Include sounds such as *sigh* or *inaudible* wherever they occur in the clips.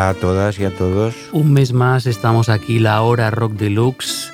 Hola a todas y a todos. Un mes más estamos aquí, la hora Rock Deluxe,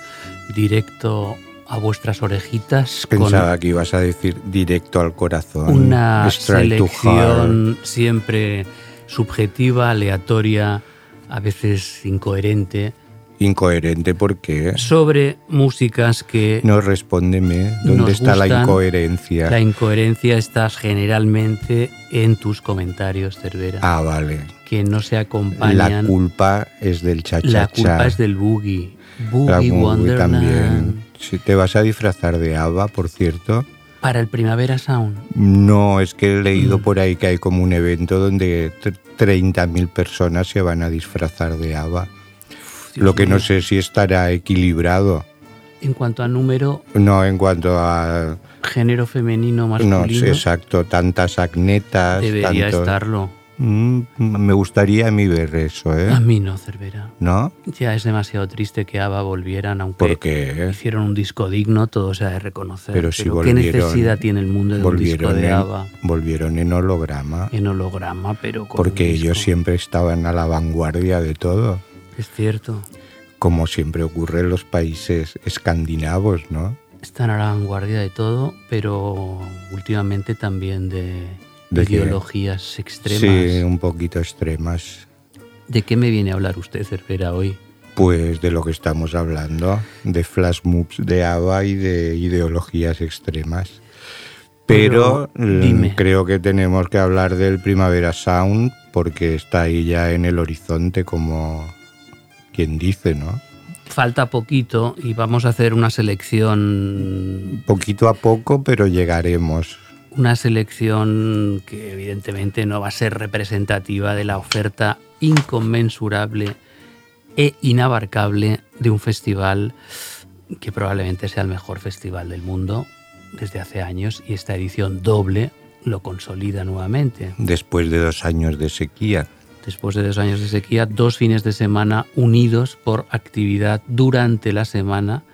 directo a vuestras orejitas. Pensaba que ibas a decir directo al corazón. Una selección siempre subjetiva, aleatoria, a veces incoherente. Incoherente porque sobre músicas que no respóndeme. ¿Dónde está la incoherencia? la incoherencia está generalmente en tus comentarios, Cervera, Ah, vale. que no se La acompañan. culpa es del cha cha La culpa es del boogie. La Boogie movie Wonderland. también. Si te vas a disfrazar de Ava, por cierto. Para el Primavera Sound. No, es que he leído Mm. por ahí que hay como un evento donde tr- 30.000 personas se van a disfrazar de Ava. Dios Lo que no sé si estará equilibrado. En cuanto a número, No en cuanto a género femenino No, masculino, sí, exacto, tantas acnetas. debería estarlo. Mm, me gustaría a mí ver eso, ¿eh? A mí no, Cervera. ¿No? Ya es demasiado triste que ABBA volvieran, aunque ¿Por qué? hicieron un disco digno, todo se ha de reconocer. Pero si ¿qué volvieron- necesidad tiene el mundo de un disco de en, ABBA volvieron en holograma. en holograma, pero con Porque ellos siempre estaban a la vanguardia de todo. Es cierto, Como siempre ocurre en los países escandinavos, ¿no? están a la vanguardia de todo, pero últimamente también de, ¿De qué? ideologías extremas. Sí, un poquito extremas. ¿De qué me viene a hablar usted, Cervera, hoy? Pues de lo que estamos hablando, de flash moves de ABBA y de ideologías extremas. Pero, Pero, dime. creo que tenemos que hablar del Primavera Sound porque está ahí ya en el horizonte como quien dice, ¿no? Falta poquito y vamos a hacer una selección Poquito a poco, pero llegaremos. una selección que evidentemente no va a ser representativa de la oferta inconmensurable e inabarcable de un festival que probablemente sea el mejor festival del mundo desde hace años y esta edición doble lo consolida nuevamente. Después de dos años de sequía. Después de dos años de sequía, dos fines de semana unidos por actividad durante la semana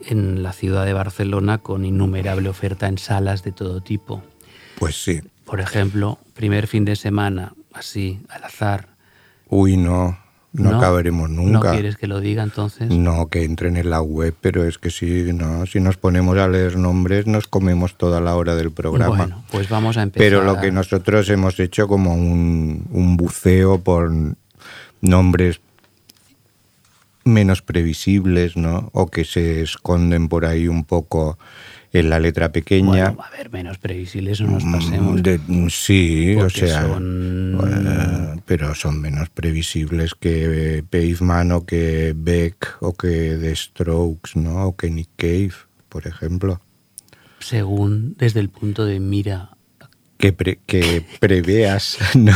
en la ciudad de Barcelona con innumerable oferta en salas de todo tipo. Pues sí. Por ejemplo, primer fin de semana, así, al azar. Uy, no, no, No, acabaremos ¿No nunca. quieres que lo diga entonces? No, que entren en la web, pero es que si no, si nos ponemos a leer nombres nos comemos toda la hora del programa. Bueno, pues vamos a empezar. pero lo que nosotros hemos hecho como un, un buceo por nombres menos previsibles, ¿no? O que se esconden por ahí un poco en la letra pequeña. Bueno, a ver, menos previsibles no nos pasemos. Mm, de- sí, o sea, son- eh, pero son menos previsibles que Pavement o que Beck o que The Strokes, ¿no? O que Nick Cave, por ejemplo. Según desde el punto de mira, Que, pre- que preveas, *laughs* ¿no?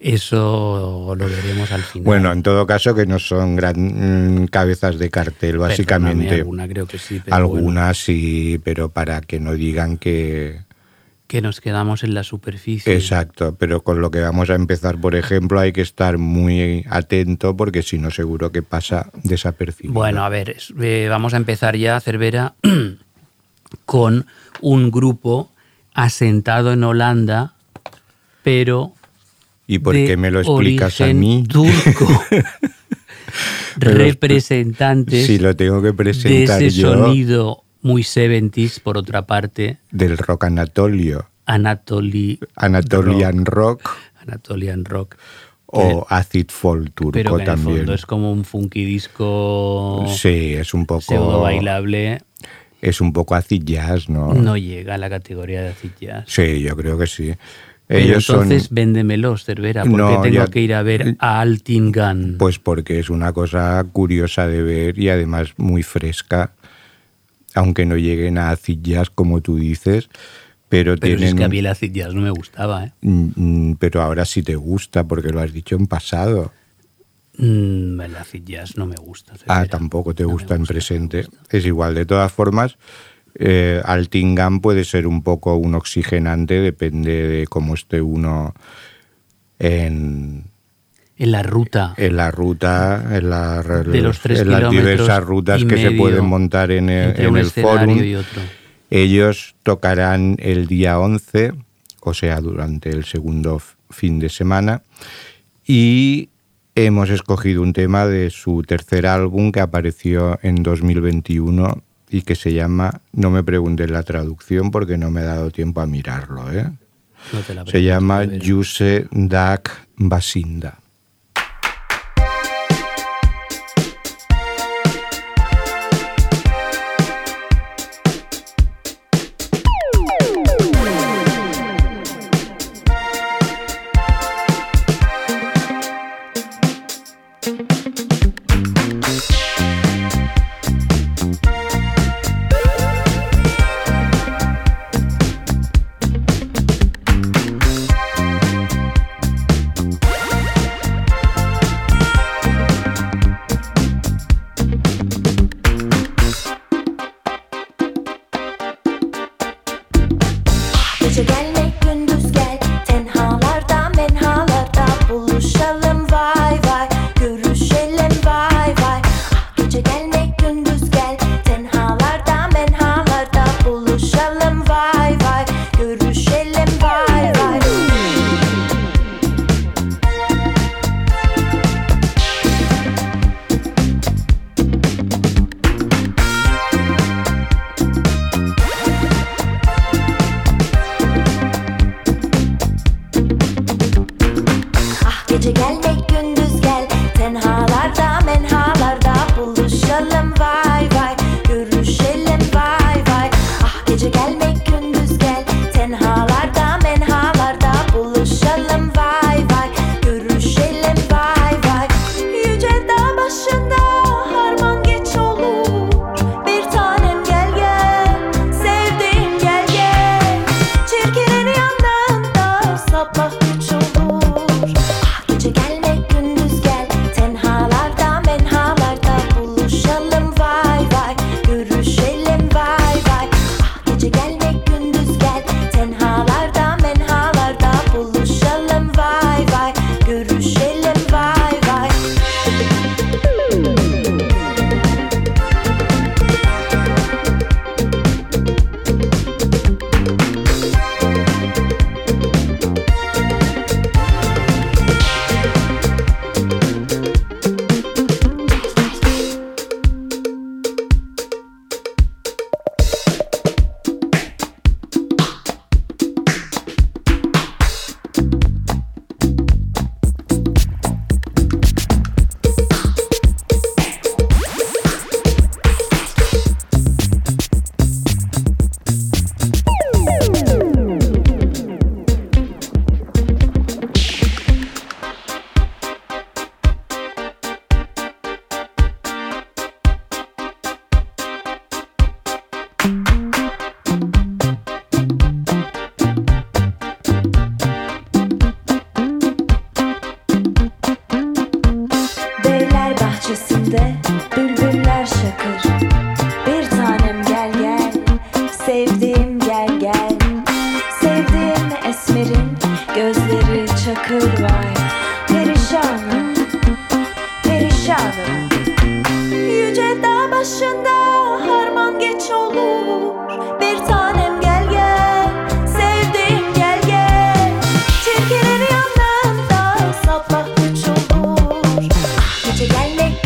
Eso lo veremos al final. Bueno, en todo caso que no son gran mm, cabezas de cartel, básicamente. alguna creo que sí, pero Algunas bueno, sí, pero para que no digan que... que nos quedamos en la superficie. Exacto, pero con lo que vamos a empezar, por ejemplo, hay que estar muy atento porque si no seguro que pasa desapercibido. Bueno, a ver, eh, vamos a empezar ya, Cervera, *clears throat* con un grupo asentado en Holanda, pero ¿Y por de qué me lo explicas a mí? turco. *laughs* *laughs* Representantes Si lo tengo que de presentar ese yo sonido muy 70s, por otra parte, del rock anatolio, Anatoly Anatolian rock, Anatolian Rock. o acid folk turco Pero que en el también. fondo es como un funky disco Sí, es un pseudo poco bailable. es un poco acid jazz, ¿no? No llega a la categoría de acid jazz. Sí, yo creo que sí. Pero entonces son... Cervera, porque no, tengo que ir a ver a Altingan. Pues porque es una cosa curiosa de ver y además muy fresca, aunque no lleguen a acillas como tú dices. Pero, pero es que a mí el acid jazz no me gustaba. ¿eh? Mm, mm, pero ahora sí te gusta, porque lo has dicho en pasado. Mm, el acid jazz no me gusta. Ah, tampoco te no gusta, en presente. Es igual, de todas formas eh, Altingan puede ser un poco un oxigenante, depende de cómo esté uno en, la ruta. En la ruta, en, la, de los tres en las diversas rutas que se pueden montar en el, forum. Ellos tocarán el día 11, o sea, durante el segundo fin de semana. Y hemos escogido un tema de su tercer álbum que apareció en 2021 y que se llama, no me preguntes la traducción porque no me he dado tiempo a mirarlo, ¿eh? se llama Yuse Dak Basinda. papa.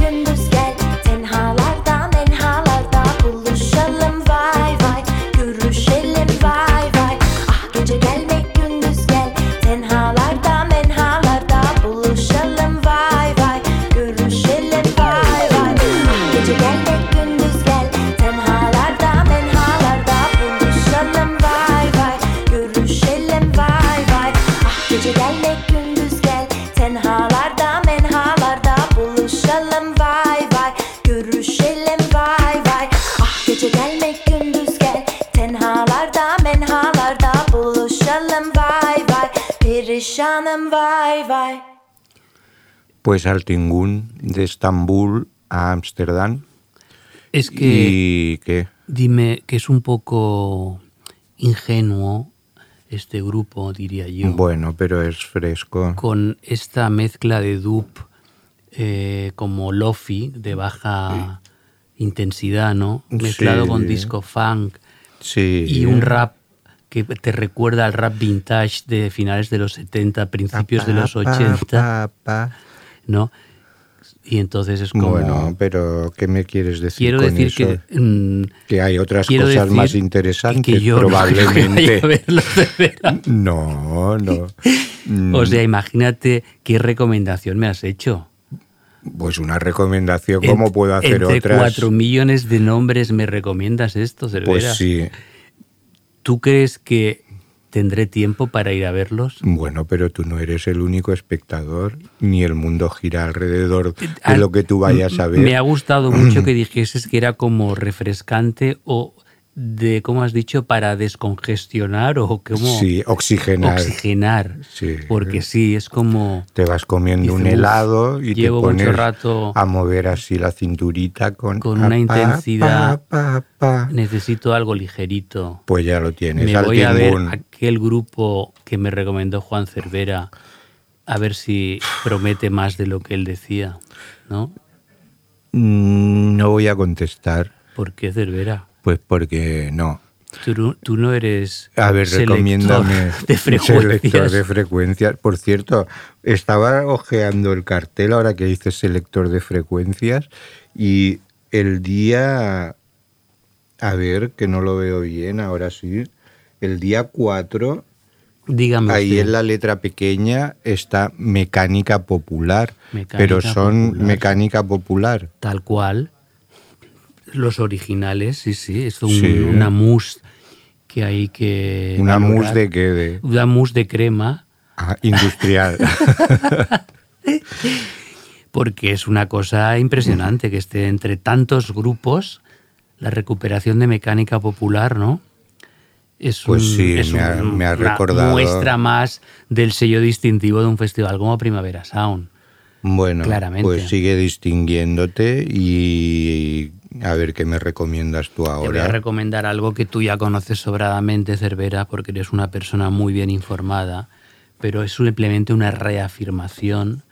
in the sky. Pues al Tingún de Estambul a Ámsterdam. Es que ¿Y qué? dime que es un poco ingenuo este grupo, diría yo, Bueno, pero es fresco. con esta mezcla de dupe eh, como lofi de baja intensidad, ¿no? Mezclado Sí. con disco funk Sí. y un rap que te recuerda al rap vintage de finales de los 70, principios de los Pa, 80, pa, pa. ¿No? Y entonces es como... Bueno, pero ¿qué me quieres decir quiero con decir eso? que... mm, Que hay otras cosas más interesantes, que yo no *laughs* probablemente. vaya. No, no. Mm, *laughs* O sea, imagínate qué recomendación me has hecho. Pues una recomendación, ¿cómo Ent- puedo hacer entre otras? cuatro millones de nombres me recomiendas esto, Cervera. Pues sí. ¿Tú crees que tendré tiempo para ir a verlos? Bueno, pero tú no eres el único espectador, ni el mundo gira alrededor de lo que tú vayas a ver. Me ha gustado mucho que *clears throat* dijeses que era como refrescante o de, ¿cómo has dicho? Para descongestionar o como Sí, oxigenar. oxigenar. Sí. Porque sí, es como... Te vas comiendo un Dice, "Uf, helado y te mucho pones rato a mover así la cinturita con, con una pa, intensidad. pa, pa. Necesito algo ligerito. Pues ya lo tienes. Me al voy a ver aquel grupo que me recomendó Juan Cervera, a ver si promete más de lo que él decía, ¿no? Mm, No voy a contestar, ¿Por qué Cervera? Pues porque no. Tú, no- tú no eres A ver, selector recomiéndame. *laughs* de Selector frecuencias. de frecuencias. Por cierto, estaba ojeando el cartel ahora que dices selector de frecuencias y el día, a ver, que no lo veo bien, ahora sí, el día 4, Dígame ahí usted. en la letra pequeña está mecánica popular, Mecánica pero son popular. mecánica popular. Tal cual. Los originales, sí, sí. Es un- Sí. una mousse que hay que. Una valorar. mousse de qué? De, Una mousse de crema, ah, industrial. *laughs* porque es una cosa impresionante que esté entre tantos grupos la recuperación de mecánica popular, ¿no? Es Pues un- sí, es me ha- un- me ha una muestra más del sello distintivo de un festival como Primavera Sound. Bueno, Claramente. pues sigue distinguiéndote y a ver qué me recomiendas tú Te voy a ahora. recomendar algo que tú ya conoces sobradamente, Cervera, porque eres una persona muy bien informada, pero es simplemente una reafirmación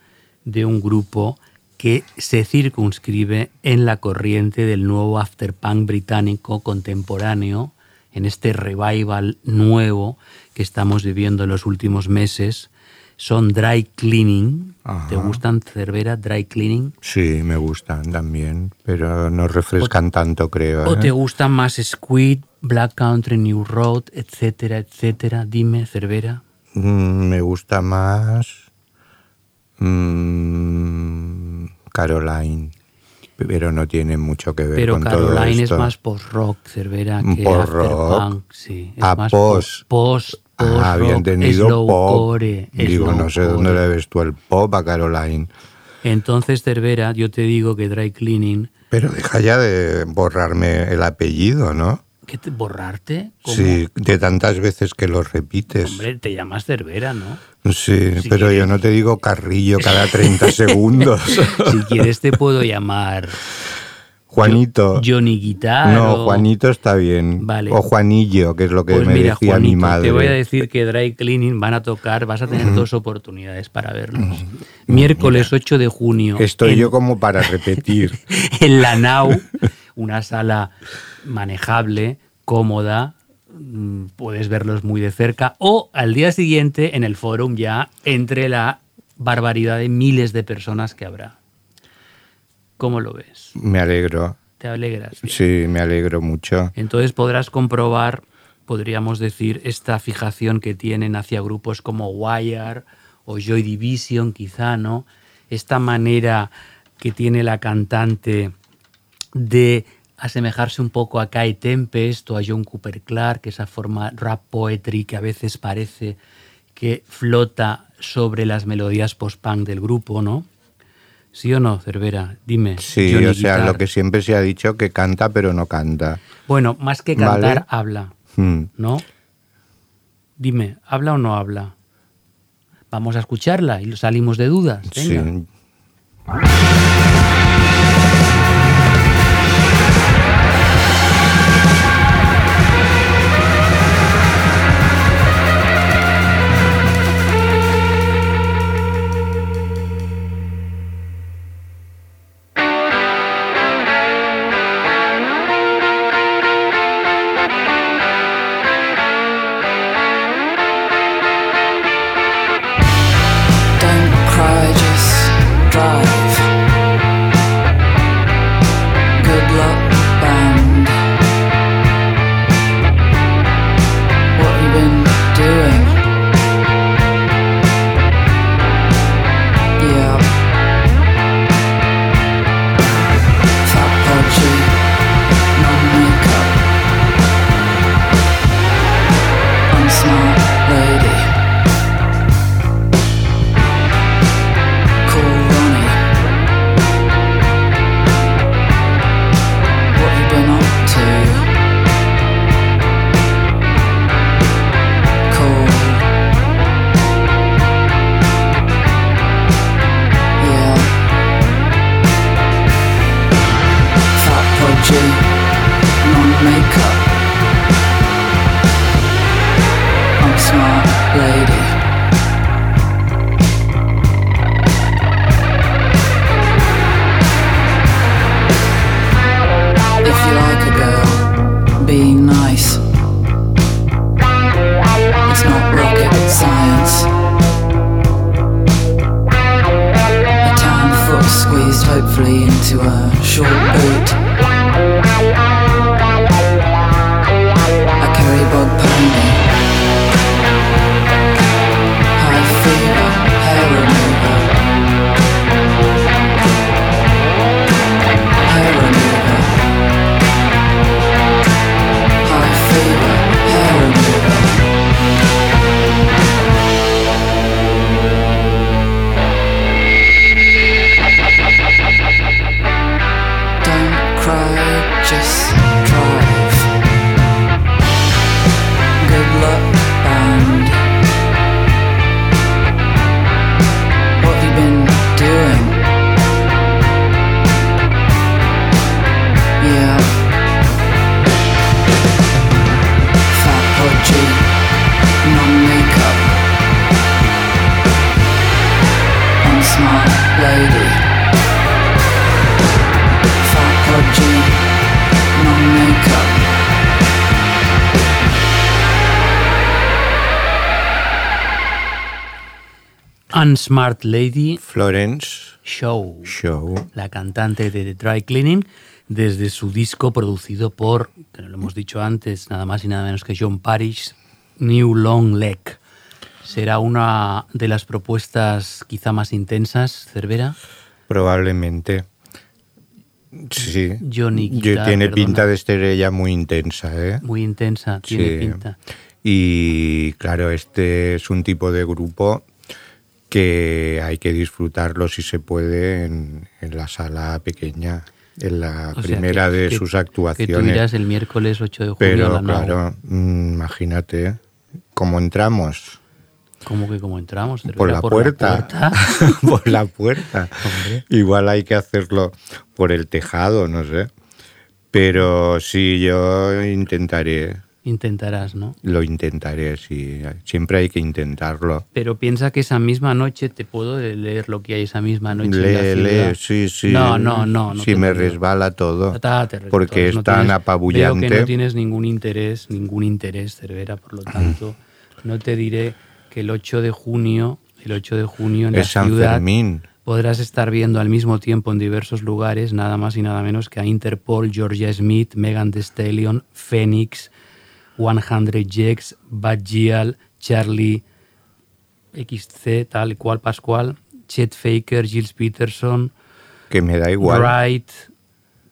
de un grupo que se circunscribe en la corriente del nuevo afterpunk británico contemporáneo, en este revival nuevo que estamos viviendo en los últimos meses. Son Dry Cleaning. ¿Te gustan, Cervera, Dry Cleaning? Sí, me gustan también, pero no refrescan tanto, creo. ¿O ¿eh? te gustan más Squid, Black Country, New Road, etcétera, etcétera? Dime, Cervera. Mm, me gusta más mm, Caroline, pero no tiene mucho que ver Pero con todo Caroline es esto. más post-rock, Cervera, que Post-rock. afterpunk. Sí, es Ah, más post. post, post, Ah, había entendido pop. Digo, no sé dónde le ves tú el pop a Caroline. Entonces, Cervera, yo te digo que Dry Cleaning, Pero deja ya de borrarme el apellido, ¿no? ¿qué te, ¿borrarte? ¿Cómo? Sí, de tantas veces que lo repites. Hombre, te llamas Cervera, ¿no? Sí, Si pero yo no te digo carrillo cada *laughs* 30 segundos. si quieres te puedo llamar Juanito. Johnny Guitar. no, Juanito está bien. Vale. O Juanillo, que es lo que Pues me mira, decía Juanito, mi madre. te voy a decir que Dry Cleaning van a tocar, vas a tener dos oportunidades para verlos. Miércoles 8 de junio. Estoy en, yo como para repetir. *laughs* en la Nau, una sala manejable, cómoda, mm, puedes verlos muy de cerca. O al día siguiente en el forum ya entre la barbaridad de miles de personas que habrá. ¿Cómo lo ves? me alegro. ¿Te alegras? Bien. Sí, me alegro mucho. Entonces podrás comprobar, podríamos decir, esta fijación que tienen hacia grupos como Wire o Joy Division, quizá, ¿no? Esta manera que tiene la cantante de asemejarse un poco a Kai Tempest o a John Cooper Clarke, esa forma rap poetry que a veces parece que flota sobre las melodías post-punk del grupo, ¿no? ¿Sí o no, Cervera? Dime. Sí, Johnny o sea, Guitar. lo que siempre se ha dicho que canta pero no canta. Bueno, más que cantar, Vale. habla, Hmm. ¿no? Dime, ¿habla o no habla? Vamos a escucharla y salimos de dudas. Venga. Sí. into a short boat. I carry bog Pony. Unsmart Lady Florence Show. Show. la cantante de The Dry Cleaning, desde su disco producido por, que no lo hemos dicho antes, nada más y nada menos que John Parrish, New Long Leg. ¿Será una de las propuestas quizá más intensas, Cervera? Probablemente. Sí. Johnny Yo- Guitar, tiene perdona. pinta de estrella muy intensa, ¿eh? Muy intensa, tiene Sí. pinta. Y claro, este es un tipo de grupo que hay que disfrutarlo si se puede en, en la sala pequeña, en la O primera que- de que- sus Que tú actuaciones. irás el miércoles 8 de junio a Pero la claro, mm, imagínate cómo entramos. ¿Cómo que cómo entramos? Por la puerta. puerta? *laughs* por la puerta. *laughs* Igual hay que hacerlo por el tejado, no sé. Pero sí, yo intentaré, Intentarás, ¿no? lo intentaré, sí. Siempre hay que intentarlo. Pero piensa que esa misma noche te puedo leer lo que hay esa misma noche. en la Lee, lee, sí, sí. No, no, no. no Si me resbala todo. Date, Porque es no tan tienes- Veo apabullante. que no tienes ningún interés, ningún interés, Cervera, por lo tanto, *clears throat* no te diré que el 8 de junio, el 8 de junio en la es San ciudad Fermín. podrás estar viendo al mismo tiempo en diversos lugares, nada más y nada menos que a Interpol, Georgia Smith, Megan Thee Stallion, Phoenix, 100 Jex, Bad Gial, Charlie XC, tal cual Pascual, Chet Faker, Gilles Peterson, Que me da igual. Wright,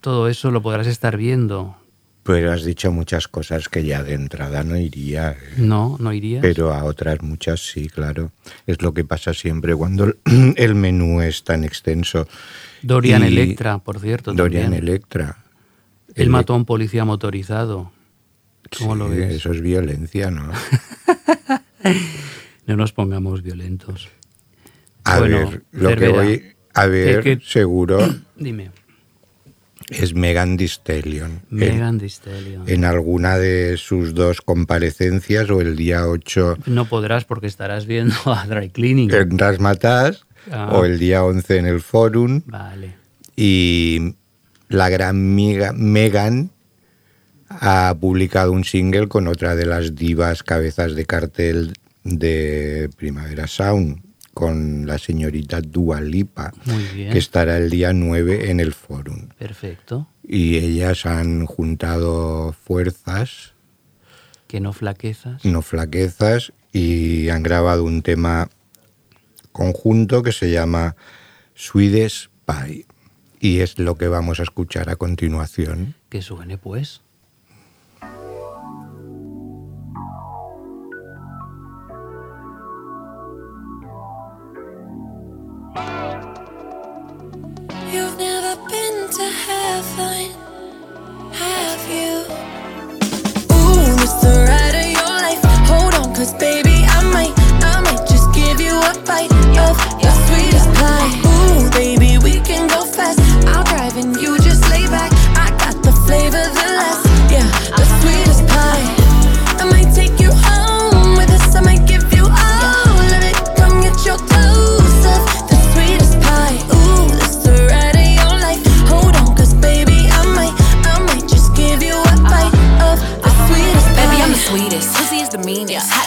todo eso lo podrás estar viendo. Pero has dicho muchas cosas que ya de entrada no iría. ¿eh? No, no irías. Pero a otras muchas sí, claro. Es lo que pasa siempre cuando el- *clears throat* el menú es tan extenso. Dorian Y- Electra, por cierto. Dorian también. Electra. Él Elec- mató a un policía motorizado. ¿Cómo Sí, lo ves? Eso es violencia, ¿no? *laughs* No nos pongamos violentos. A Bueno, ver, lo que voy a ver, ¿qué- qué- seguro, *coughs* Dime. es Megan Thee Stallion. En- Megan Thee Stallion. en alguna de sus dos comparecencias o el día 8 No podrás porque estarás viendo a Dry Cleaning. en Rasmatas Ah. o el día 11 en el Forum Vale. y la gran miga- Megan ha publicado un single con otra de las divas cabezas de cartel de Primavera Sound con la señorita Dua Lipa Muy bien. que estará el día 9 en el Forum Perfecto. y ellas han juntado fuerzas Que no flaquezas. no flaquezas y han grabado un tema conjunto que se llama Swedish Pie y es lo que vamos a escuchar a continuación. Que suene, pues. Bite of your sweetest pie. Ooh, baby, we can go fast. I'll drive and you just lay back. I got the flavor, the last, yeah, the sweetest pie. I might take you home with us. I might give you all of it. Come get your dose of the sweetest pie. Ooh, that's the ride of your life. Hold on, cause baby, I might, I might just give you a bite of the sweetest pie. Baby, I'm the sweetest. Pussy is the meanest. Hot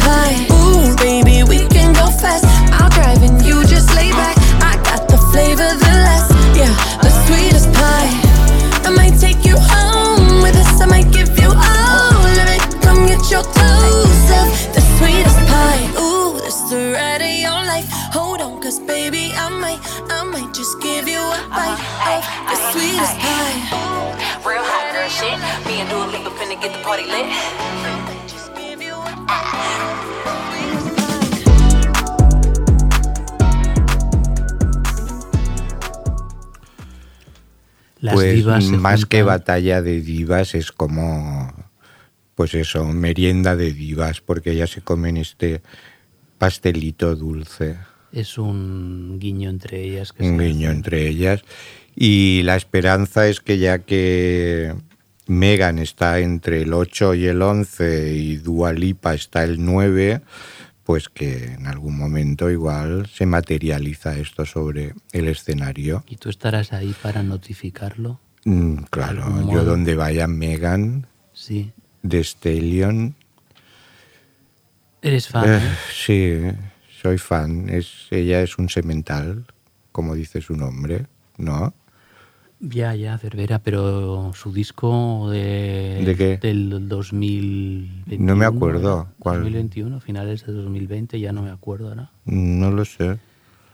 pie. Ooh, baby, we can go fast. I'll drive and you just lay back. I got the flavor, the last, yeah, the sweetest pie. I might take you home with us. I might give you all of it. Come get your dose of the sweetest pie. Ooh, that's the ride of your life. Hold on, cause baby, I might, I might just give you a bite uh-huh. of the sweetest pie. Real hot girl shit. Me and Dua Lipa finna get the party lit. Las pues divas más que batalla de divas es como, pues eso, merienda de divas, porque ellas se comen este pastelito dulce, Es un guiño entre ellas. Que un guiño hace. entre ellas. Y la esperanza es que ya que Megan está entre el 8 y el 11 y Dua Lipa está el 9, pues que en algún momento igual se materializa esto sobre el escenario. ¿Y tú estarás ahí para notificarlo? Mm, claro, yo donde vaya Megan Sí. de Stallion, Eres fan. eh, ¿eh? sí, soy fan. Es, ella es un semental, como dice su nombre, ¿no? Ya, ya, Cervera, pero su disco de, ¿De qué? del 2021. No me acuerdo, ¿cuál? 2021, finales de 2020, ya no me acuerdo ahora. No lo sé.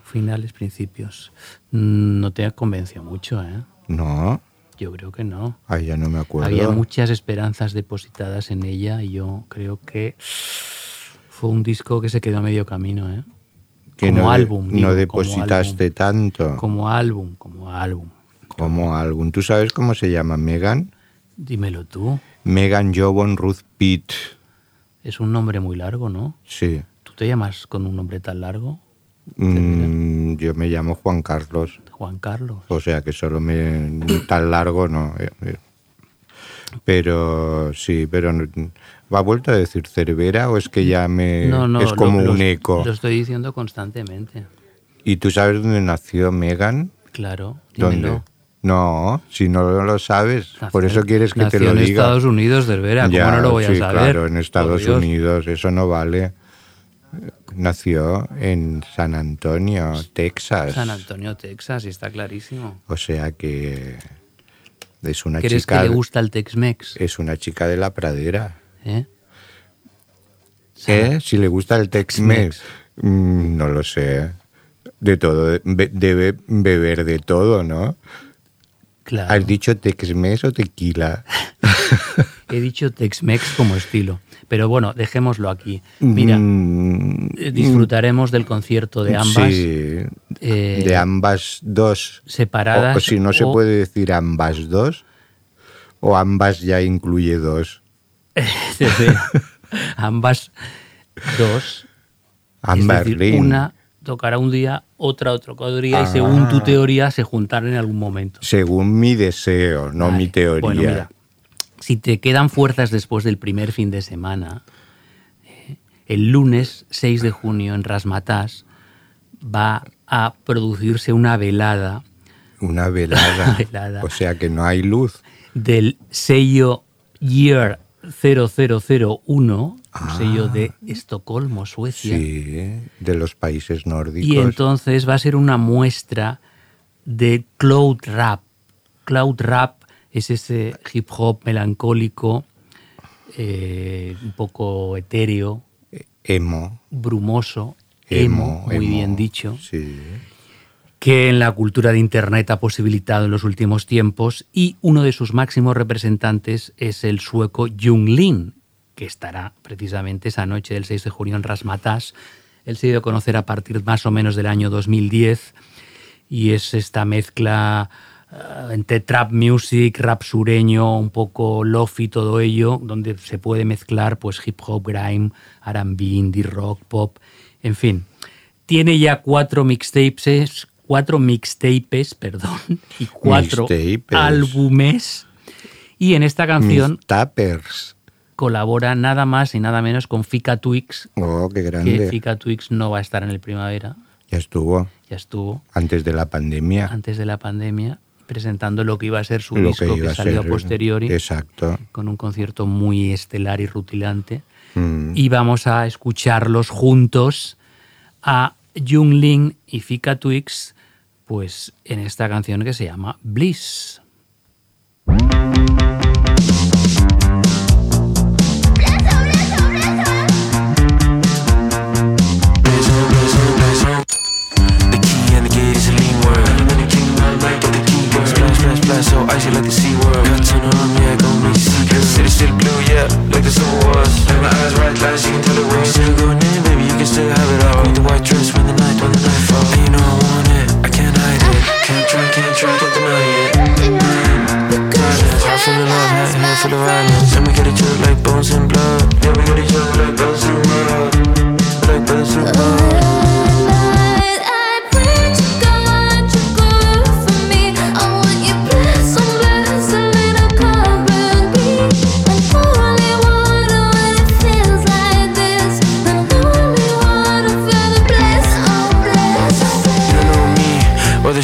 Finales, principios. No te convenció mucho, ¿eh? No, Yo creo que no. ay, ya no me acuerdo. Había muchas esperanzas depositadas en ella y yo creo que fue un disco que se quedó a medio camino, ¿eh? que como no, álbum, no digo, depositaste tanto Como álbum, como álbum. Como álbum. ¿Tú sabes cómo se llama Megan? Dímelo tú. Megan Jobon Ruth Pitt. Es un nombre muy largo, ¿no? Sí. ¿Tú te llamas con un nombre tan largo? Mm, yo me llamo Juan Carlos. Juan Carlos. O sea que solo me tan largo no. eh, eh. Pero sí, pero ¿va vuelto a decir Cervera o es que ya me No, no, es como lo- un eco? Lo estoy diciendo constantemente. ¿Y tú sabes dónde nació Megan? Claro, ¿Dónde? No, si no lo sabes, por eso quieres que te lo en diga. Estados Unidos, de Vera, ¿cómo Ya, no lo voy a sí, saber? Claro, en Estados. Unidos, eso no vale. Nació en San Antonio, Texas. San Antonio, Texas, y está clarísimo. O sea que es una ¿Crees chica. que le gusta el Tex-Mex? Es una chica de la pradera. ¿Eh? ¿Eh? Si le gusta el Tex-Mex. Mm, no lo sé. De todo. be- debe beber de todo, ¿no? Claro. ¿Has dicho Tex-Mex o tequila? *laughs* He dicho Tex-Mex como estilo. Pero bueno, dejémoslo aquí. Mira, Mm, eh, disfrutaremos del concierto de ambas Sí, eh, de ambas dos. separadas. O, o si no se puede decir ambas dos. O ambas ya incluye dos. *laughs* ambas dos. Ambas es decir, Lynn. una tocará un día, otra día, y Ah. según tu teoría se juntarán en algún momento. Según mi deseo, no Vale. mi teoría. Bueno, mira, si te quedan fuerzas después del primer fin de semana, eh, el lunes 6 de junio en Rasmatas va a producirse una velada Una velada. *laughs* Velada. O sea que no hay luz. del sello Year 0001, un sello de Estocolmo, Suecia. Ah. Sí, de los países nórdicos. Y entonces va a ser una muestra de cloud rap. Cloud rap es ese hip hop melancólico, eh, un poco etéreo, Emo. brumoso, emo, muy emo. bien dicho, Sí. que en la cultura de Internet ha posibilitado en los últimos tiempos y uno de sus máximos representantes es el sueco Jung Lin, que estará precisamente esa noche del 6 de junio en Rasmatas. Él se dio a conocer a partir más o menos del año 2010 y es esta mezcla eh, entre trap music, rap sureño, un poco lofi, todo ello, donde se puede mezclar pues hip hop, grime, R&B, indie rock, pop, en fin. Tiene ya cuatro mixtapes, cuatro mixtapes, perdón, y cuatro álbumes. Y en esta canción Mis tappers. Colabora nada más y nada menos con Fika Twix, Oh, qué que grande. Fika Twix no va a estar en el primavera, Ya estuvo. ya estuvo Antes de la pandemia. antes de la pandemia, presentando lo que iba a ser su lo disco que, salió a posteriori, Exacto. con un concierto muy estelar y rutilante. Mm. Y vamos a escucharlos juntos a Jung Lin y Fika Twix, pues en esta canción que se llama Bliss. Splash, so icy like the sea world. On her arm, yeah, make you see. City still blue, yeah, like the summer was. Like my eyes right, last you can tell it was. Still going in, baby, you can still have it all. Queen the white dress when the night, when the night falls. And you know I want it, I can't hide it. Can't try, can't try, can't deny it. Heart full of love, head, head of violence. And we get each other like bones and blood. Yeah, we get each other like bones and blood. Like bones and blood.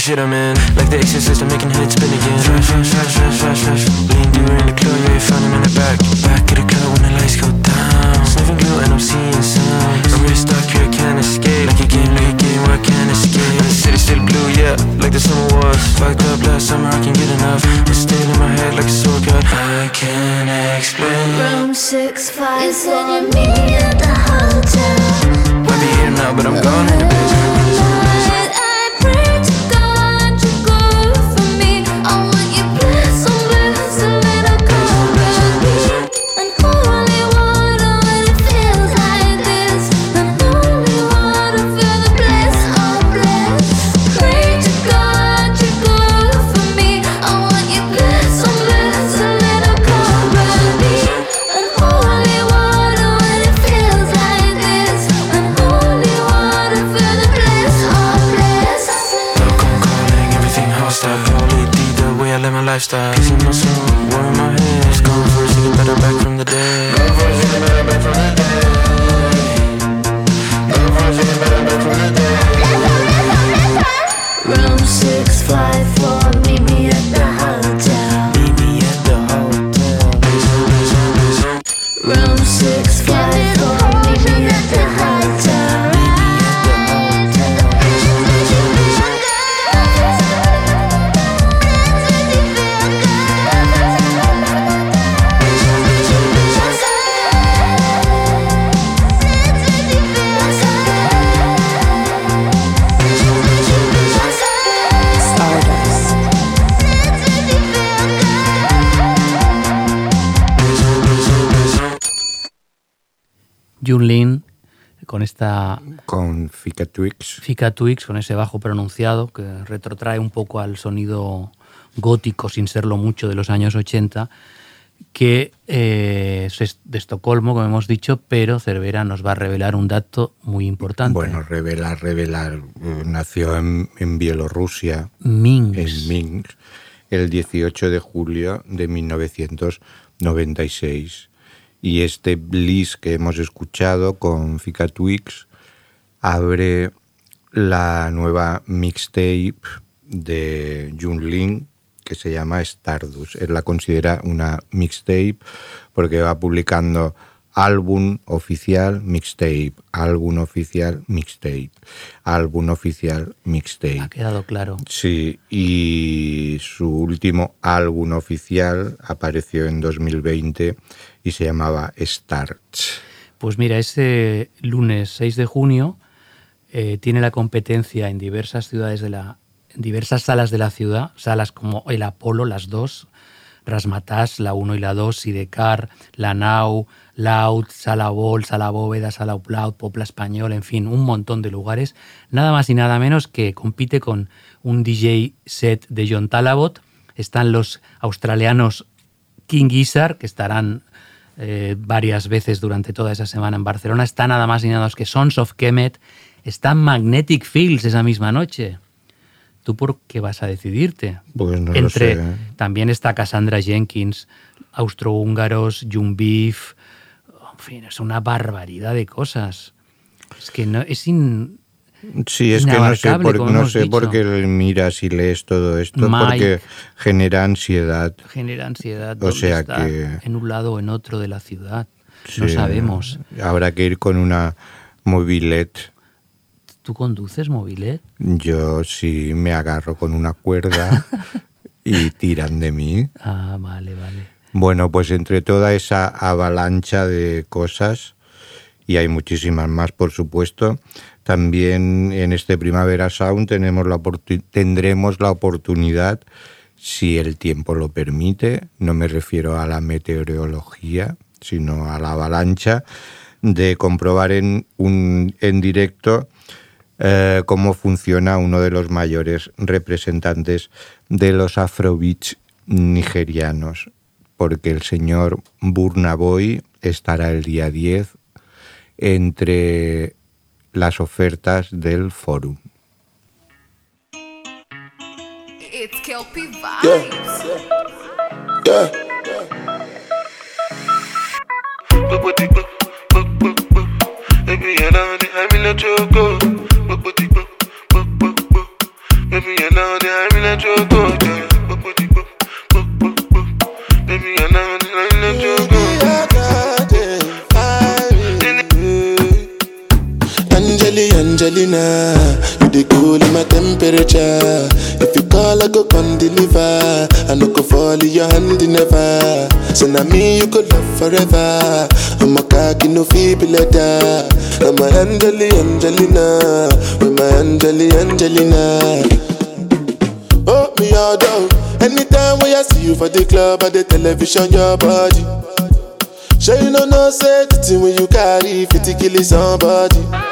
shit I'm in. Like the exorcist, I'm making heads spin again. Flash, flash, flash, flash, flash, flash Lean doer in the club, you ain't found him in the back. Back of the club when the lights go down. Sniffing glue and I'm seeing signs I'm really stuck here, I can't escape. Like a game, like a game where I can't escape? And the city's still blue, yeah, like the summer was. Fucked up last summer, I can't get enough. It's still in my head like a sore cut. I can't explain. Room 651 You said you me at the hotel? Might be here now, but I'm gone in a bit. I pray Fika Twix, con ese bajo pronunciado que retrotrae un poco al sonido gótico, sin serlo mucho, de los años 80, que eh, es de Estocolmo, como hemos dicho, pero Cervera nos va a revelar un dato muy importante. Bueno, revelar, revelar. eh, Nació en, en Bielorrusia, Minsk. en Minsk, el 18 de julio de 1996. Y este Bliss que hemos escuchado con Fika Twix abre la nueva mixtape de Jun Lin que se llama Stardust. Él la considera una mixtape porque va publicando álbum oficial, mixtape, álbum oficial, mixtape, álbum oficial, mixtape. Ha quedado claro. Sí, y su último álbum oficial apareció en 2020 y se llamaba Starts. Pues mira, ese lunes 6 de junio eh, tiene la competencia en diversas ciudades de la, diversas salas de la ciudad, salas como el Apolo, las dos, Rasmatas, la 1 y la 2, Sidecar, la Nau, Laut, Sala Bol, Sala Bóveda, Sala Uploud, Popla Español, en fin, un montón de lugares. Nada más y nada menos que compite con un DJ set de John Talabot. Están los australianos King Gizzard, que estarán eh, varias veces durante toda esa semana en Barcelona. Está nada más y nada menos que Sons of Kemet. Está Magnetic Fields esa misma noche. ¿Tú por qué vas a decidirte? Pues no lo Entre, sé. También está Cassandra Jenkins, austrohúngaros, Jumbif. En fin, es una barbaridad de cosas. Es que no, es in- Sí, es que no sé, por, no sé por qué miras y lees todo esto, Mike. porque genera ansiedad. genera ansiedad. O ¿Dónde sea está? que- En un lado o en otro de la ciudad. No sabemos. Habrá que ir con una mobilet. ¿Tú conduces mobilet? Yo sí me agarro con una cuerda *laughs* y tiran de mí. Ah, vale, vale. Bueno, pues entre toda esa avalancha de cosas, y hay muchísimas más, por supuesto, también en este Primavera Sound tenemos la oportu- tendremos la oportunidad, si el tiempo lo permite, no me refiero a la meteorología, sino a la avalancha, de comprobar en, un, en directo eh, cómo funciona uno de los mayores representantes de los afrobeats nigerianos, porque el señor Burna Boy estará el día 10 entre las ofertas del Fórum. It's Kelpie Yeah. Vibes. Yeah. Baby, I know the I will let you go. Book, book, book, book, book, book. Baby, I know the I will let you go. Angelina, you the cool in my temperature. If you call, I go come deliver. I no go fall in your hand never. So now me you could love forever. I'm a cocky no feeble letter. I'm a Angeli, Angelina, with my Angeli, Angelina. Oh, me all down. Anytime when I see you for the club or the television, your body. Sure you know no say the thing when you carry 50 kill somebody.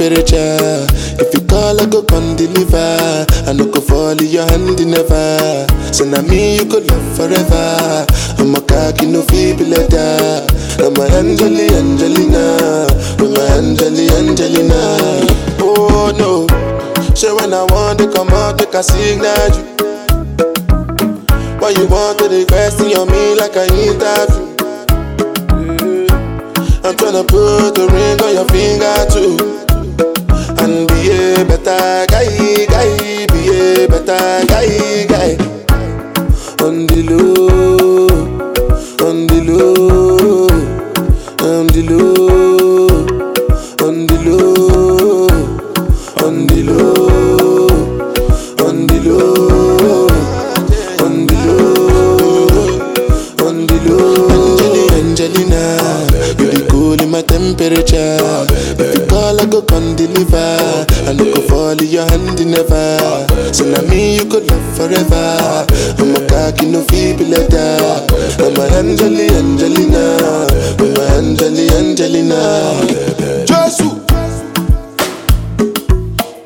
temperature. If you call, I go come deliver. I no go fall in your hand never. So now me you could love forever. I'm a cocky no feeble letter. I'm a Angeli Angelina. I'm a Angeli Angelina. Oh no. So when I want to come out, make a signal you. Why you want to the question on me like I interview? Mm-hmm. I'm tryna put a ring on your finger too. And be a better guy, guy, be a better guy, guy. On the low, on the low, on the low, on the low, on the low, on the low, on the low, on the low. Angelina, you be cool in my temperature. If you call, I go come deliver. I no go fall in your hand never. So now me you could love forever. I'm a cocky no feeble letter. I'm a Angeli Angelina. I'm a Angeli Angelina. Jesus.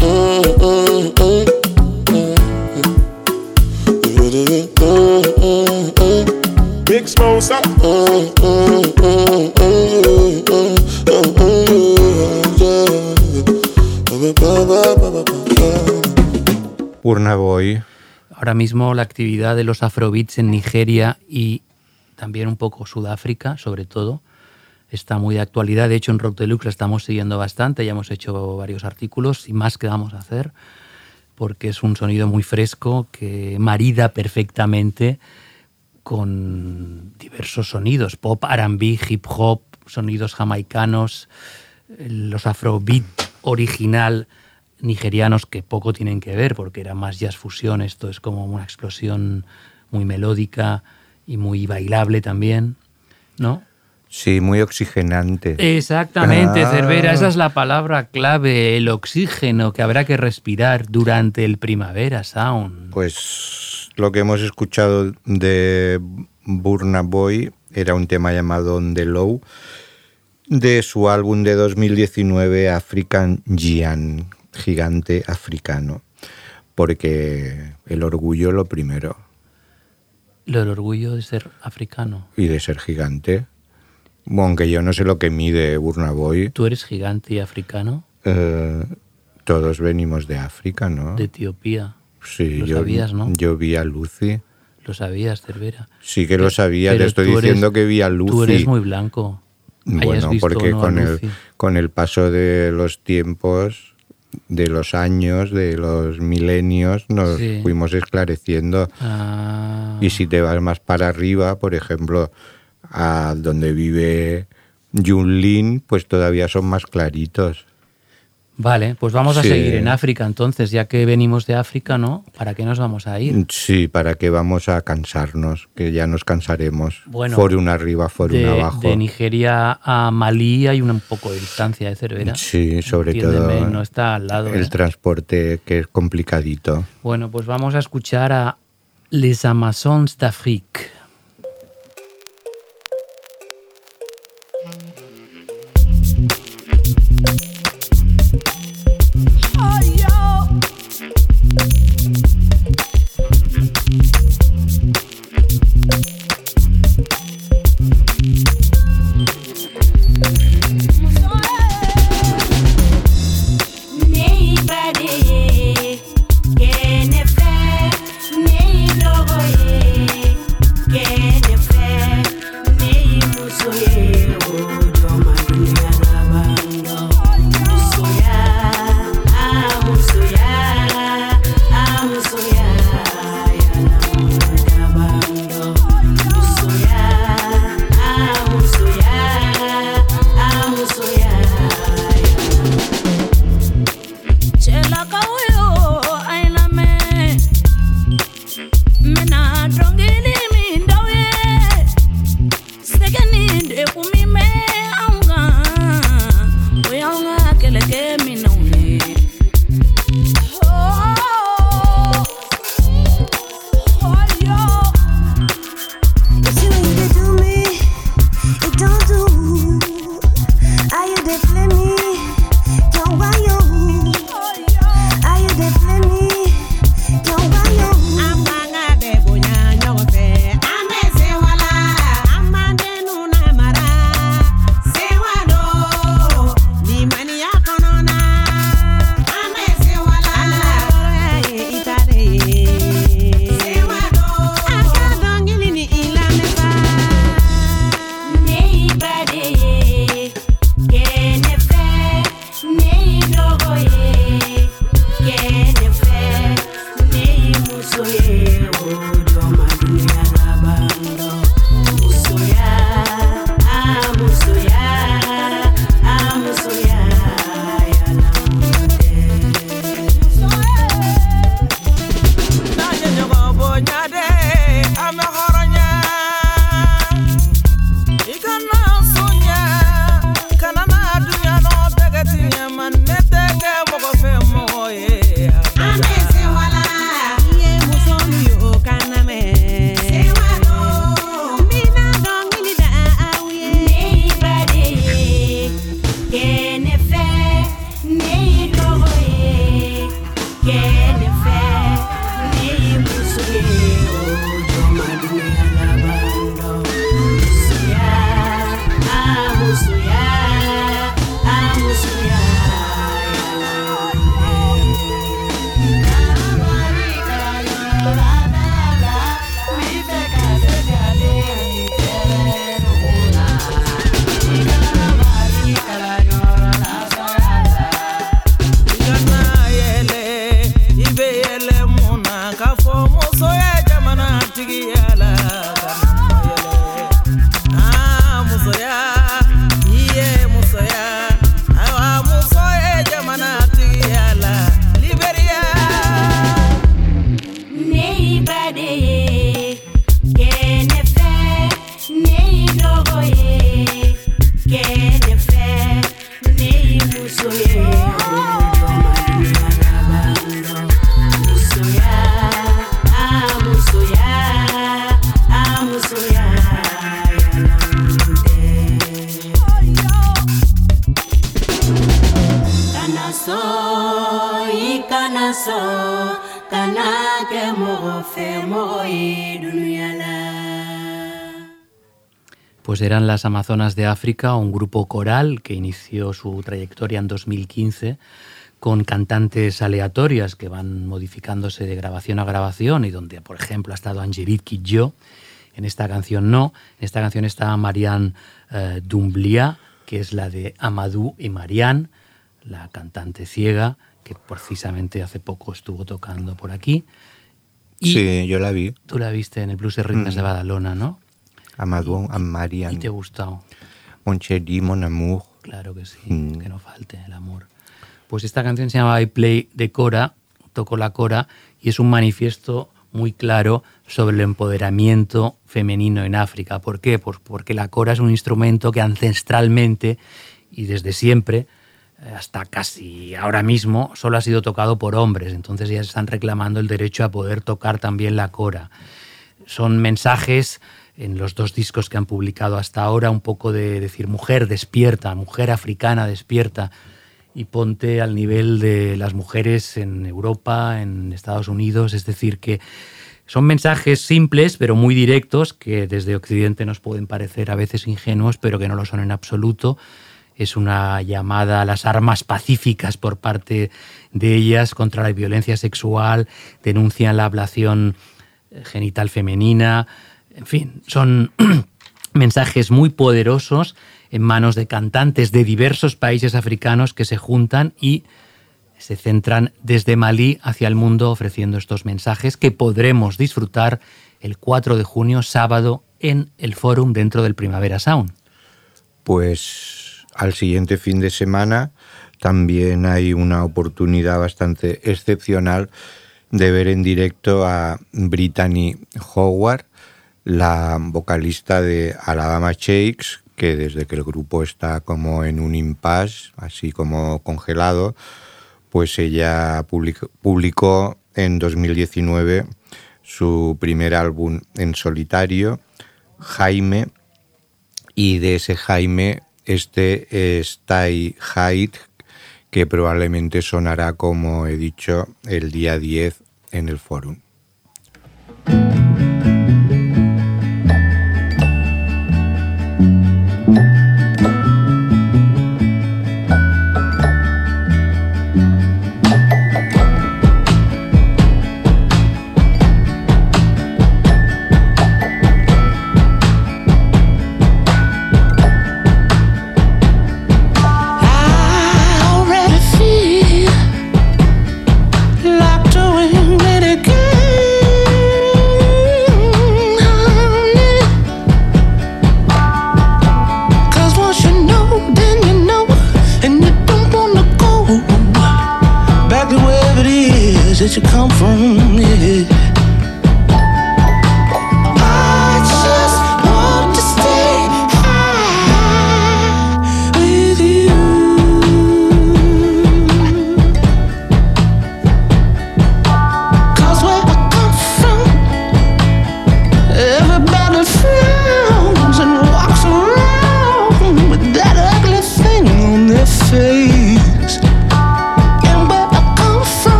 Mm, mm, mm, mm, mm, mm, mm. Big Smosa. Ahora mismo la actividad de los afrobeats en Nigeria y también un poco Sudáfrica, sobre todo, está muy de actualidad. De hecho, en Rock Deluxe la estamos siguiendo bastante, ya hemos hecho varios artículos y más que vamos a hacer, porque es un sonido muy fresco que marida perfectamente con diversos sonidos, pop, R&B, hip hop, sonidos jamaicanos, los afrobeat original nigerianos que poco tienen que ver porque era más jazz fusión, esto es como una explosión muy melódica y muy bailable también, ¿no? sí, muy oxigenante. Exactamente, Ah. Cervera, esa es la palabra clave, el oxígeno que habrá que respirar durante el primavera sound. Pues lo que hemos escuchado de Burna Boy era un tema llamado On the Low de su álbum de 2019 African Giant, gigante africano. Porque el orgullo lo primero Lo del orgullo de ser africano. y de ser gigante. Bueno, aunque yo no sé lo que mide Burna Boy, Tú eres gigante y africano eh, todos venimos de África, ¿no? de Etiopía. sí, lo yo, sabías, ¿no? yo vi a Lucy. Lo sabías, Cervera. Sí que lo sabía, te estoy eres- diciendo que vi a Lucy. Tú eres muy blanco. Bueno, visto porque no con, el, con el paso de los tiempos, de los años, de los milenios, nos Sí. fuimos esclareciendo. Ah, Y si te vas más para arriba, por ejemplo, a donde vive Yunlin, pues todavía son más claritos. Vale, pues vamos a Sí. seguir en África entonces, ya que venimos de África, ¿no? ¿Para qué nos vamos a ir? Sí, para que vamos a cansarnos, que ya nos cansaremos. Bueno, Forum arriba, forum De, abajo. de Nigeria a Malí hay un poco de distancia de Cervera. Sí, sobre Entiéndeme, todo no está al lado. el ¿eh? transporte que es complicadito. Bueno, pues vamos a escuchar a Les Amazons d'Afrique. Pues eran las Amazonas de África, un grupo coral que inició su trayectoria en 2015 con cantantes aleatorias que van modificándose de grabación a grabación y donde, por ejemplo, ha estado Angelique Kidjo. En esta canción no. En esta canción está Marianne eh, Dumblia, que es la de Amadou y Marianne, la cantante ciega, que precisamente hace poco estuvo tocando por aquí. Y sí, yo la vi. Tú la viste en el Blues de Ritmos de Mm. Badalona, ¿no? Amadou, a Marian. ¿Y te ha gustado? Mon chéri, mon amour. Claro que sí, Mm. que no falte el amor. Pues esta canción se llama I Play de Cora, toco la Cora, y es un manifiesto muy claro sobre el empoderamiento femenino en África. ¿Por qué? Pues porque la Cora es un instrumento que ancestralmente y desde siempre, hasta casi ahora mismo, solo ha sido tocado por hombres. Entonces ya están reclamando el derecho a poder tocar también la Cora. Son mensajes en los dos discos que han publicado hasta ahora, un poco de decir, mujer despierta, mujer africana despierta, y ponte al nivel de las mujeres en Europa, en Estados Unidos, es decir, que son mensajes simples pero muy directos que desde Occidente nos pueden parecer a veces ingenuos, pero que no lo son en absoluto. Es una llamada a las armas pacíficas por parte de ellas contra la violencia sexual, denuncian la ablación eh, genital femenina, en fin, son *clears throat* mensajes muy poderosos en manos de cantantes de diversos países africanos que se juntan y se centran desde Malí hacia el mundo ofreciendo estos mensajes que podremos disfrutar el 4 de junio, sábado, en el Fórum dentro del Primavera Sound. Pues al siguiente fin de semana también hay una oportunidad bastante excepcional de ver en directo a Brittany Howard, la vocalista de Alabama Shakes, que desde que el grupo está como en un impasse, así como congelado, pues ella publicó, en 2019 su primer álbum en solitario, Jaime, y de ese Jaime, este es Tai Height, que probablemente sonará, como he dicho, el día 10 en el fórum.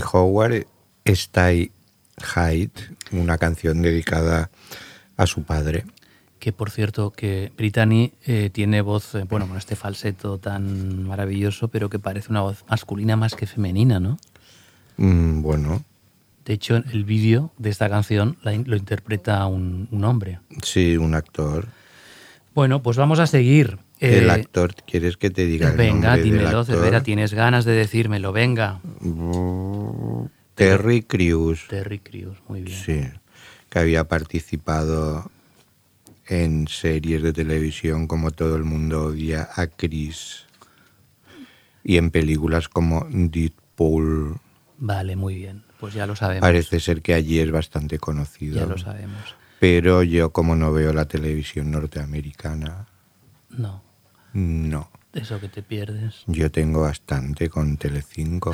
Howard, Stay Hide, una canción dedicada a su padre. Que por cierto, que Brittany eh, tiene voz, eh, bueno, con este falseto tan maravilloso, pero que parece una voz masculina más que femenina, ¿no? Mm, bueno, De hecho, el vídeo de esta canción la lo interpreta un, un hombre. sí, un actor. Bueno, pues vamos a seguir. El Eh, actor, ¿quieres que te diga el Venga, nombre del dímelo, actor? Cervera, tienes ganas de decírmelo, venga. Terry Crews. Terry Crews, muy bien. Sí, que había participado en series de televisión como Todo el mundo odia a Chris y en películas como Deadpool. Vale, muy bien. Pues ya lo sabemos. Parece ser que allí es bastante conocido. Ya lo sabemos. Pero yo como no veo la televisión norteamericana, No, no. eso que te pierdes. Yo tengo bastante con Telecinco.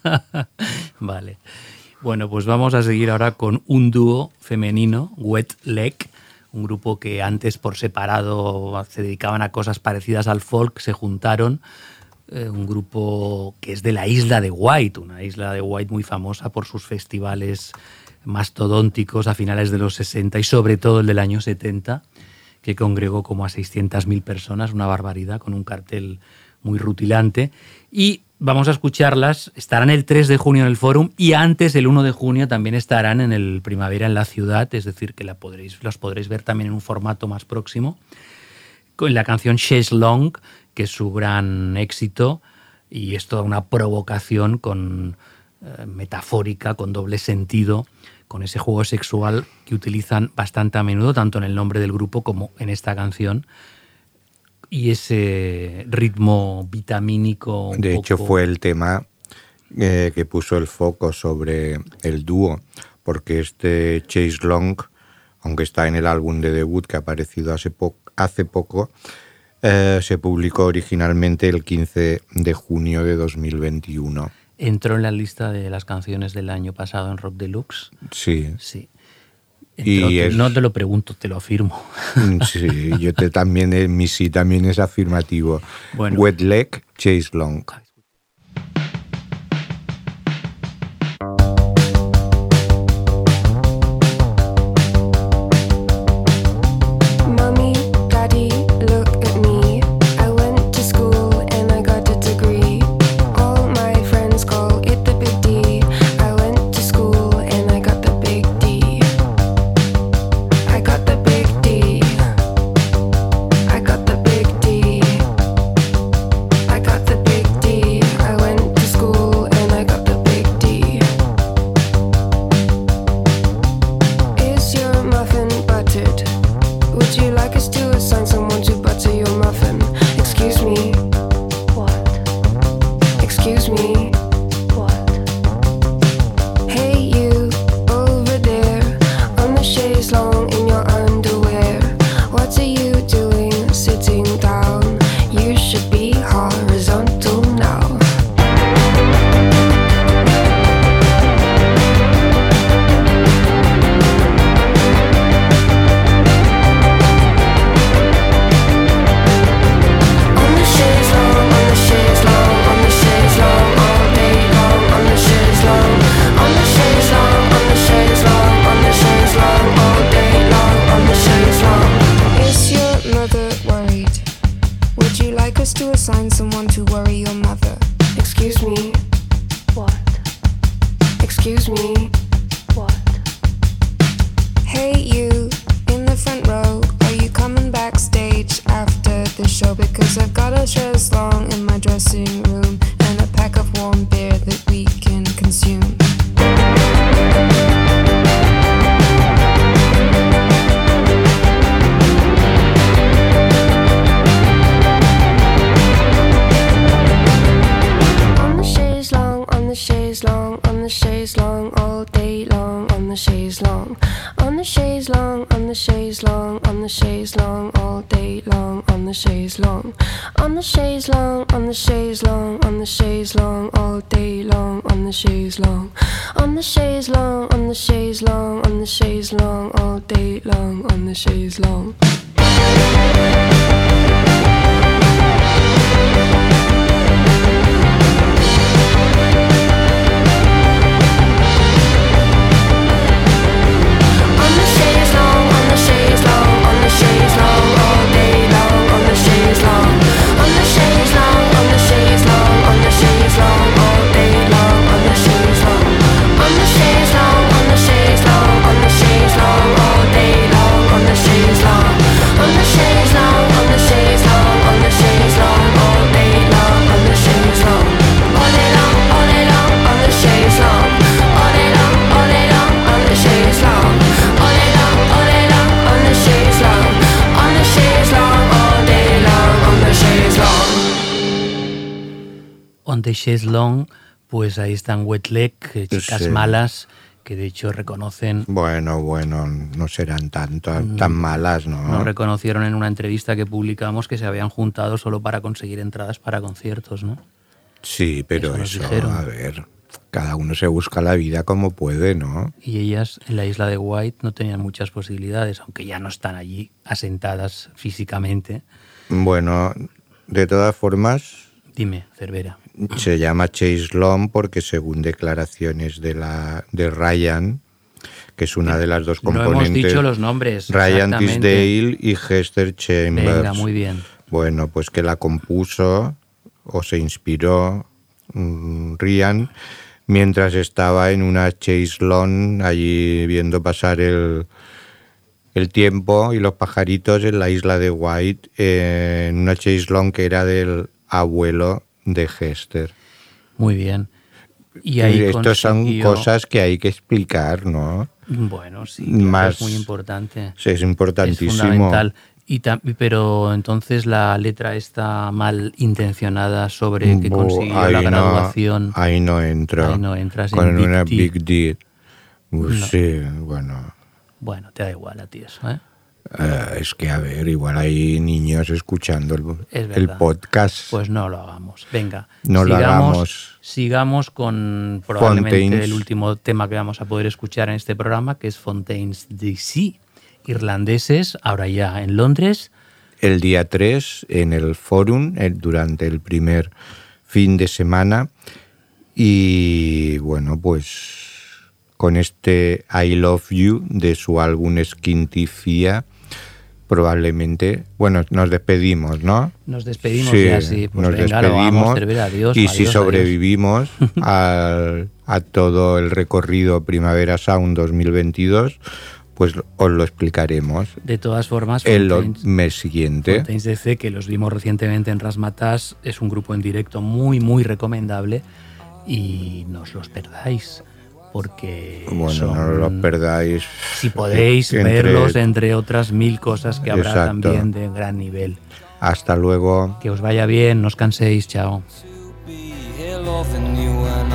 *laughs* vale. Bueno, pues vamos a seguir ahora con un dúo femenino, Wet Leg, un grupo que antes por separado se dedicaban a cosas parecidas al folk, se juntaron. eh, un grupo que es de la isla de White, una isla de White muy famosa por sus festivales mastodónticos a finales de los 60 y sobre todo el del año 70, que congregó como a 600.000 personas, una barbaridad, con un cartel muy rutilante. Y vamos a escucharlas, estarán el 3 de junio en el Fórum y antes, el 1 de junio, también estarán en el Primavera en la ciudad, es decir, que la podréis, los podréis ver también en un formato más próximo, con la canción Chase Long, que es su gran éxito y es toda una provocación con eh, metafórica, con doble sentido, con ese juego sexual que utilizan bastante a menudo, tanto en el nombre del grupo como en esta canción. Y ese ritmo vitamínico. De hecho, fue el tema eh, que puso el foco sobre el dúo, porque este Chase Long, aunque está en el álbum de debut que ha aparecido hace, po- hace poco, eh, se publicó originalmente el 15 de junio de 2021. Entró en la lista de las canciones del año pasado en Rock Deluxe. Sí. Sí. Y Entró, te- es- No te lo pregunto, te lo afirmo. Mm, Sí, yo te, también, eh, mi sí también es afirmativo. Bueno. Wet Leg, Chase Long. Chaise Long, pues ahí están Wet Leg, eh, chicas Sí. malas, que de hecho reconocen, Bueno, bueno, no serán tanto, tan malas, ¿no? nos reconocieron en una entrevista que publicamos que se habían juntado solo para conseguir entradas para conciertos, ¿no? Sí, pero Eso eso, a ver, cada uno se busca la vida como puede, ¿no? Y ellas en la isla de White no tenían muchas posibilidades, aunque ya no están allí asentadas físicamente. Bueno, de todas formas, Dime, Cervera. se llama Chase Long porque según declaraciones de la de Ryan, que es una de las dos No componentes, hemos dicho los nombres. Ryan. Tisdale y Hester Chambers. Venga, muy bien. Bueno, pues que la compuso o se inspiró mm, Ryan mientras estaba en una chase lawn allí viendo pasar el, el tiempo y los pajaritos en la isla de White, eh, en una chase lawn que era del abuelo de Hester. Muy bien. Y ahí Estos son consiguió- cosas que hay que explicar, ¿no? Bueno, sí, Más- es muy importante. Sí, es importantísimo. Es fundamental. Y pero entonces la letra está mal intencionada sobre que consiguió ahí la no- graduación. ahí no entro. Ahí no entras en Con Big una D. Big D. Pues No. Sí, bueno. Bueno, te da igual a ti eso, ¿eh? Eh, es que, a ver, igual hay niños escuchando el, Es el podcast. Pues no lo hagamos. Venga. No lo hagamos. Sigamos con probablemente Fontaines. el último tema que vamos a poder escuchar en este programa, que es Fontaines DC. Irlandeses, ahora ya en Londres. el día 3 en el Forum eh, durante el primer fin de semana y bueno pues con este I Love You de su álbum Skintifia probablemente bueno nos despedimos ¿no? Nos despedimos ya, sí. Pues nos venga, vamos, despedimos Cervera, adiós, y adiós, si sobrevivimos *laughs* al- a todo el recorrido Primavera Sound 2022 pues os lo explicaremos De todas formas, el Fontaines- mes siguiente. Fontaines DC, que los vimos recientemente en Rasmatas, es un grupo en directo muy, muy recomendable y no os los perdáis, porque Bueno, son- no los perdáis. si podéis Entre- verlos, entre otras mil cosas que habrá Exacto. también de gran nivel. Hasta luego. Que os vaya bien, no os canséis, chao. here loving you when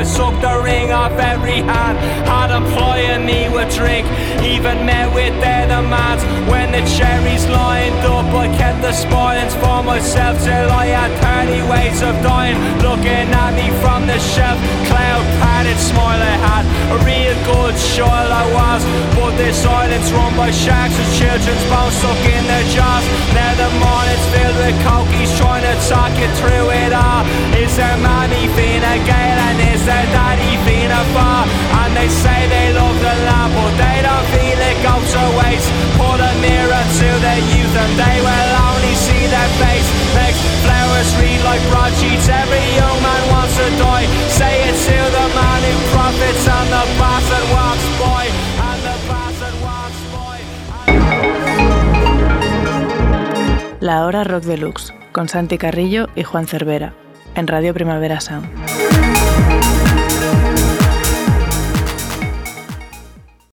I sucked the ring off every hand. Had them plying me with drink. Even met with their demands. When the cherries lined up, I kept the spoilings for myself till I had 30 ways of dying. Looking at me from the shelf. Cloud padded smile had. A real good child I was. But this island's run by sharks with children's bones stuck in their jaws. Now the morning's filled with cokies trying to talk you through it all. Is there mommy Fina Gale and is there daddy Fina Far? And they say they love the land, but they don't feel it goes to waste. Put a mirror to their youth and they will only see their face. Flowers read like broadsheets. Every young man wants to die. Say it to the man who profits and the bastard walks by. And the bastard walks by. La Hora Rock Deluxe, con Santi Carrillo y Juan Cervera, en Radio Primavera Sound.